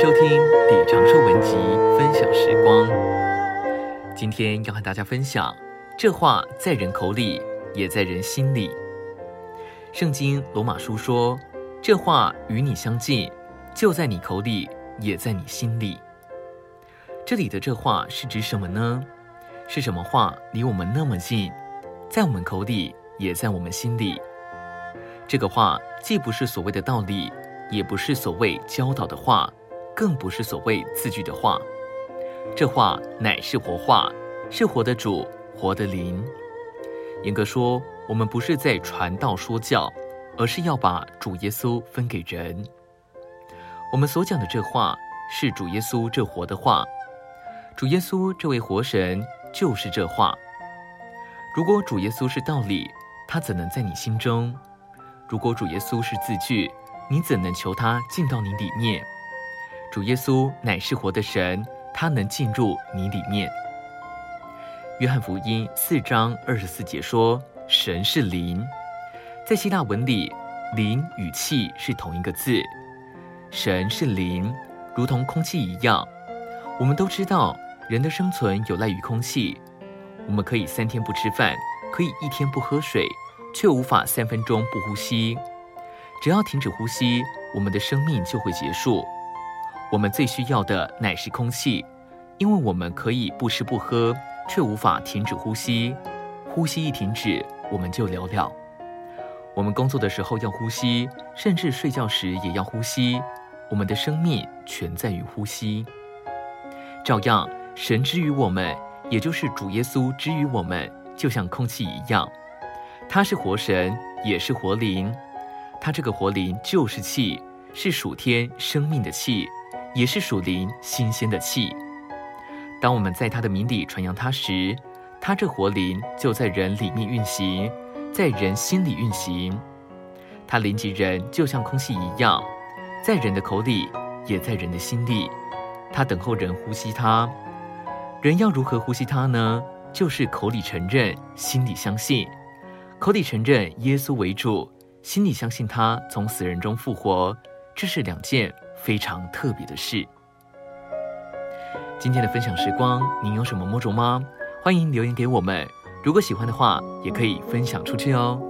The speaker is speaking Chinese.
收听李长寿文集，分享时光。今天要和大家分享，这话在人口里，也在人心里。圣经罗马书说，这话与你相近，就在你口里，也在你心里。这里的这话是指什么呢？是什么话离我们那么近，在我们口里，也在我们心里？这个话既不是所谓的道理，也不是所谓教导的话，更不是所谓字句的话。这话乃是活话，是活的主，活的灵。严格说，我们不是在传道说教，而是要把主耶稣分给人。我们所讲的这话，是主耶稣这活的话。主耶稣这位活神，就是这话。如果主耶稣是道理，他怎能在你心中？如果主耶稣是字句，你怎能求他进到你里面？主耶稣乃是活的神，他能进入你里面。约翰福音四章二十四节说：“神是灵。”在希腊文里，“灵”与“气”是同一个字。神是灵，如同空气一样。我们都知道，人的生存有赖于空气。我们可以三天不吃饭，可以一天不喝水。却无法三分钟不呼吸。只要停止呼吸，我们的生命就会结束。我们最需要的乃是空气，因为我们可以不吃不喝，却无法停止呼吸。呼吸一停止，我们就了了。我们工作的时候要呼吸，甚至睡觉时也要呼吸。我们的生命全在于呼吸。照样，神之于我们，也就是主耶稣之于我们，就像空气一样。他是活神，也是活灵。他这个活灵就是气，是属天生命的气，也是属灵新鲜的气。当我们在他的名里传扬他时，他这活灵就在人里面运行，在人心里运行。他临及人，就像空气一样，在人的口里，也在人的心里。他等候人呼吸他。人要如何呼吸他呢？就是口里承认，心里相信。口里承认耶稣为主，心里相信他从死人中复活，这是两件非常特别的事。今天的分享时光，您有什么摸着吗？欢迎留言给我们。如果喜欢的话，也可以分享出去哦。